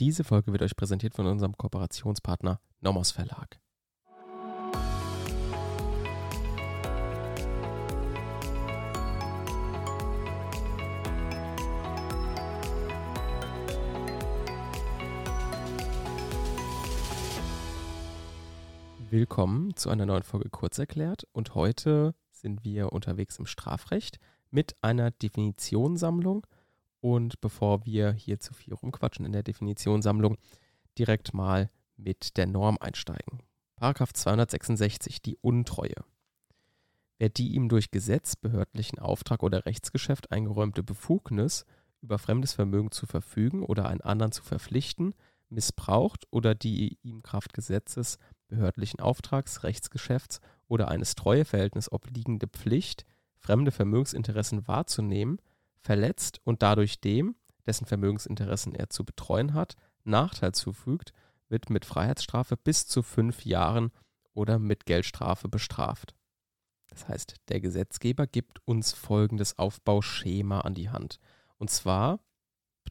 Diese Folge wird euch präsentiert von unserem Kooperationspartner Nomos Verlag. Willkommen zu einer neuen Folge Kurzerklärt und heute sind wir unterwegs im Strafrecht mit einer Definitionssammlung und bevor wir hier zu viel rumquatschen in der Definitionssammlung, direkt mal mit der Norm einsteigen. Paragraph 266, die Untreue. Wer die ihm durch Gesetz, behördlichen Auftrag oder Rechtsgeschäft eingeräumte Befugnis, über fremdes Vermögen zu verfügen oder einen anderen zu verpflichten, missbraucht oder die ihm Kraft Gesetzes, behördlichen Auftrags, Rechtsgeschäfts oder eines Treueverhältnisses obliegende Pflicht, fremde Vermögensinteressen wahrzunehmen, verletzt und dadurch dem, dessen Vermögensinteressen er zu betreuen hat, Nachteil zufügt, wird mit Freiheitsstrafe bis zu fünf Jahren oder mit Geldstrafe bestraft. Das heißt, der Gesetzgeber gibt uns folgendes Aufbauschema an die Hand. Und zwar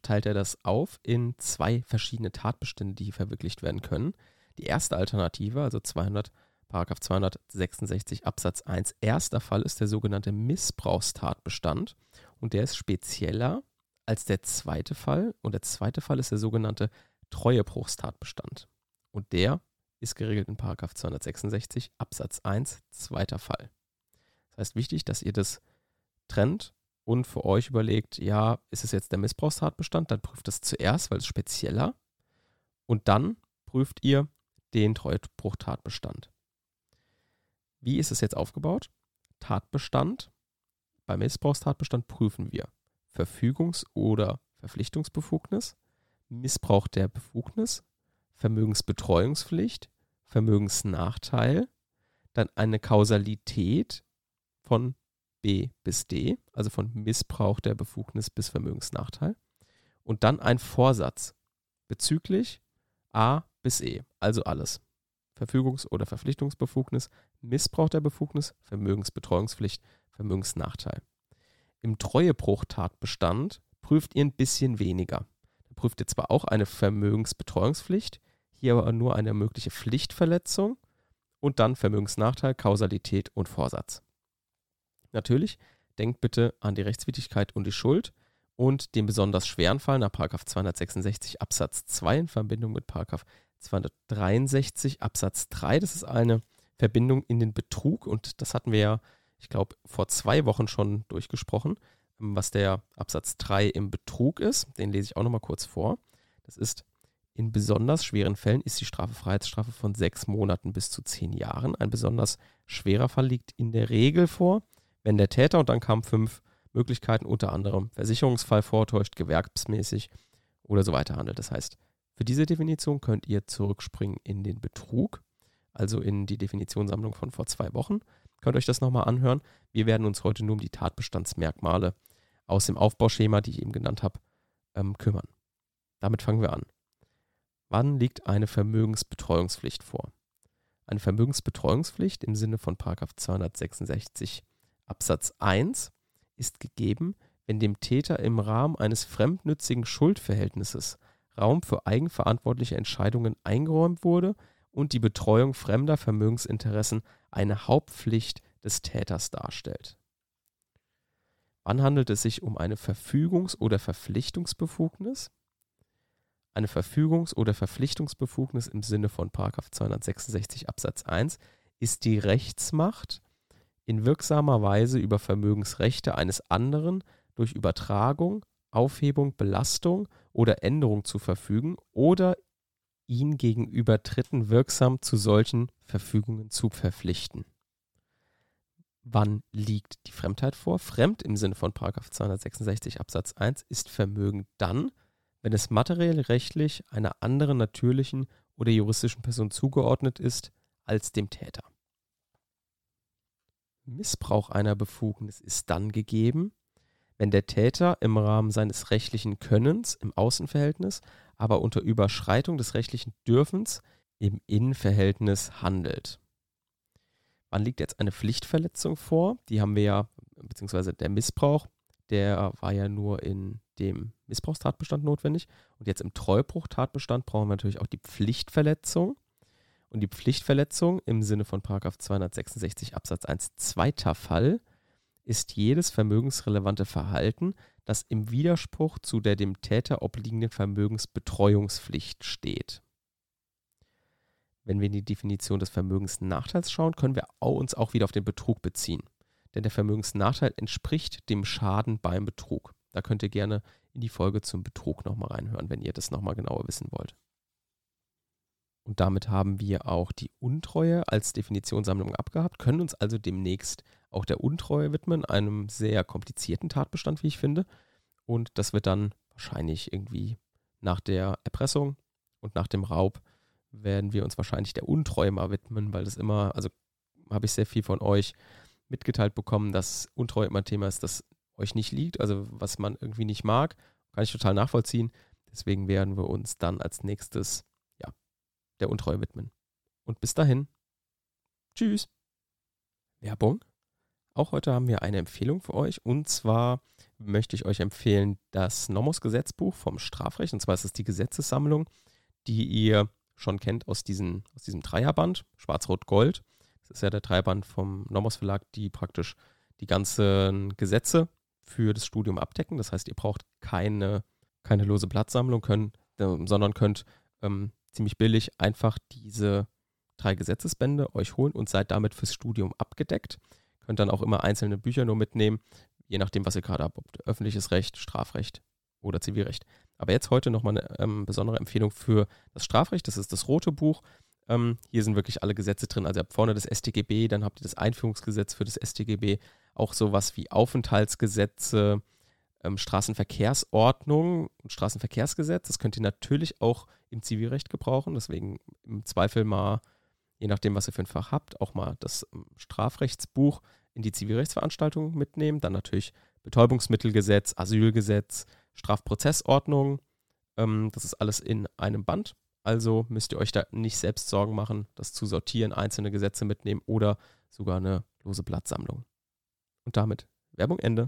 teilt er das auf in zwei verschiedene Tatbestände, die verwirklicht werden können. Die erste Alternative, also 200, Paragraph 266 Absatz 1, erster Fall ist der sogenannte Missbrauchstatbestand und der ist spezieller als der zweite Fall. Und der zweite Fall ist der sogenannte Treuebruchstatbestand. Und der ist geregelt in 266 Absatz 1, zweiter Fall. Das heißt, wichtig, dass ihr das trennt und für euch überlegt, ja, ist es jetzt der Missbrauchstatbestand, dann prüft es zuerst, weil es spezieller. Und dann prüft ihr den Treuebruchtatbestand. Wie ist es jetzt aufgebaut? Tatbestand beim Missbrauchstatbestand prüfen wir Verfügungs- oder Verpflichtungsbefugnis, Missbrauch der Befugnis, Vermögensbetreuungspflicht, Vermögensnachteil, dann eine Kausalität von B bis D, also von Missbrauch der Befugnis bis Vermögensnachteil, und dann ein Vorsatz bezüglich A bis E, also alles. Verfügungs- oder Verpflichtungsbefugnis, Missbrauch der Befugnis, Vermögensbetreuungspflicht, Vermögensnachteil. Im Treuebruchtatbestand prüft ihr ein bisschen weniger. Da prüft ihr zwar auch eine Vermögensbetreuungspflicht, hier aber nur eine mögliche Pflichtverletzung und dann Vermögensnachteil, Kausalität und Vorsatz. Natürlich, denkt bitte an die Rechtswidrigkeit und die Schuld und den besonders schweren Fall nach 266 Absatz 2 in Verbindung mit 263 Absatz 3. Das ist eine Verbindung in den Betrug und das hatten wir ja ich glaube, vor zwei Wochen schon durchgesprochen, was der Absatz 3 im Betrug ist. Den lese ich auch nochmal kurz vor. Das ist, in besonders schweren Fällen ist die Strafe Freiheitsstrafe von sechs Monaten bis zu zehn Jahren. Ein besonders schwerer Fall liegt in der Regel vor, wenn der Täter, und dann kamen fünf Möglichkeiten, unter anderem Versicherungsfall vortäuscht, gewerbsmäßig oder so weiter handelt. Das heißt, für diese Definition könnt ihr zurückspringen in den Betrug, also in die Definitionssammlung von vor zwei Wochen. Könnt euch das nochmal anhören. Wir werden uns heute nur um die Tatbestandsmerkmale aus dem Aufbauschema, die ich eben genannt habe, ähm, kümmern. Damit fangen wir an. Wann liegt eine Vermögensbetreuungspflicht vor? Eine Vermögensbetreuungspflicht im Sinne von 266 Absatz 1 ist gegeben, wenn dem Täter im Rahmen eines fremdnützigen Schuldverhältnisses Raum für eigenverantwortliche Entscheidungen eingeräumt wurde, und die Betreuung fremder Vermögensinteressen eine Hauptpflicht des Täters darstellt. Wann handelt es sich um eine Verfügungs- oder Verpflichtungsbefugnis? Eine Verfügungs- oder Verpflichtungsbefugnis im Sinne von 266 Absatz 1 ist die Rechtsmacht, in wirksamer Weise über Vermögensrechte eines anderen durch Übertragung, Aufhebung, Belastung oder Änderung zu verfügen oder ihn gegenüber Dritten wirksam zu solchen Verfügungen zu verpflichten. Wann liegt die Fremdheit vor? Fremd im Sinne von 266 Absatz 1 ist Vermögen dann, wenn es materiell rechtlich einer anderen natürlichen oder juristischen Person zugeordnet ist als dem Täter. Missbrauch einer Befugnis ist dann gegeben, wenn der Täter im Rahmen seines rechtlichen Könnens im Außenverhältnis aber unter Überschreitung des rechtlichen Dürfens im Innenverhältnis handelt. Wann liegt jetzt eine Pflichtverletzung vor? Die haben wir ja, beziehungsweise der Missbrauch, der war ja nur in dem Missbrauchstatbestand notwendig. Und jetzt im Treubruchtatbestand brauchen wir natürlich auch die Pflichtverletzung. Und die Pflichtverletzung im Sinne von 266 Absatz 1 zweiter Fall ist jedes vermögensrelevante Verhalten, das im Widerspruch zu der dem Täter obliegenden Vermögensbetreuungspflicht steht. Wenn wir in die Definition des Vermögensnachteils schauen, können wir uns auch wieder auf den Betrug beziehen. Denn der Vermögensnachteil entspricht dem Schaden beim Betrug. Da könnt ihr gerne in die Folge zum Betrug nochmal reinhören, wenn ihr das nochmal genauer wissen wollt. Und damit haben wir auch die Untreue als Definitionssammlung abgehabt, können uns also demnächst auch der Untreue widmen, einem sehr komplizierten Tatbestand, wie ich finde. Und das wird dann wahrscheinlich irgendwie nach der Erpressung und nach dem Raub werden wir uns wahrscheinlich der Untreue mal widmen, weil das immer, also habe ich sehr viel von euch mitgeteilt bekommen, dass Untreue immer ein Thema ist, das euch nicht liegt, also was man irgendwie nicht mag, kann ich total nachvollziehen. Deswegen werden wir uns dann als nächstes der Untreue widmen. Und bis dahin. Tschüss. Werbung. Auch heute haben wir eine Empfehlung für euch. Und zwar möchte ich euch empfehlen das Nomos-Gesetzbuch vom Strafrecht. Und zwar ist es die Gesetzessammlung, die ihr schon kennt aus, diesen, aus diesem Dreierband, Schwarz-Rot-Gold. Das ist ja der Dreierband vom Nomos Verlag, die praktisch die ganzen Gesetze für das Studium abdecken. Das heißt, ihr braucht keine, keine lose Blattsammlung, können, sondern könnt ähm, ziemlich billig einfach diese drei Gesetzesbände euch holen und seid damit fürs Studium abgedeckt. Könnt dann auch immer einzelne Bücher nur mitnehmen, je nachdem, was ihr gerade habt, öffentliches Recht, Strafrecht oder Zivilrecht. Aber jetzt heute nochmal eine ähm, besondere Empfehlung für das Strafrecht. Das ist das rote Buch. Ähm, hier sind wirklich alle Gesetze drin. Also ihr habt vorne das StGB, dann habt ihr das Einführungsgesetz für das StGB, auch sowas wie Aufenthaltsgesetze, ähm, Straßenverkehrsordnung und Straßenverkehrsgesetz. Das könnt ihr natürlich auch im Zivilrecht gebrauchen. Deswegen im Zweifel mal, je nachdem, was ihr für ein Fach habt, auch mal das ähm, Strafrechtsbuch in die Zivilrechtsveranstaltung mitnehmen. Dann natürlich Betäubungsmittelgesetz, Asylgesetz, Strafprozessordnung. Ähm, das ist alles in einem Band. Also müsst ihr euch da nicht selbst Sorgen machen, das zu sortieren, einzelne Gesetze mitnehmen oder sogar eine lose Blattsammlung. Und damit Werbung Ende.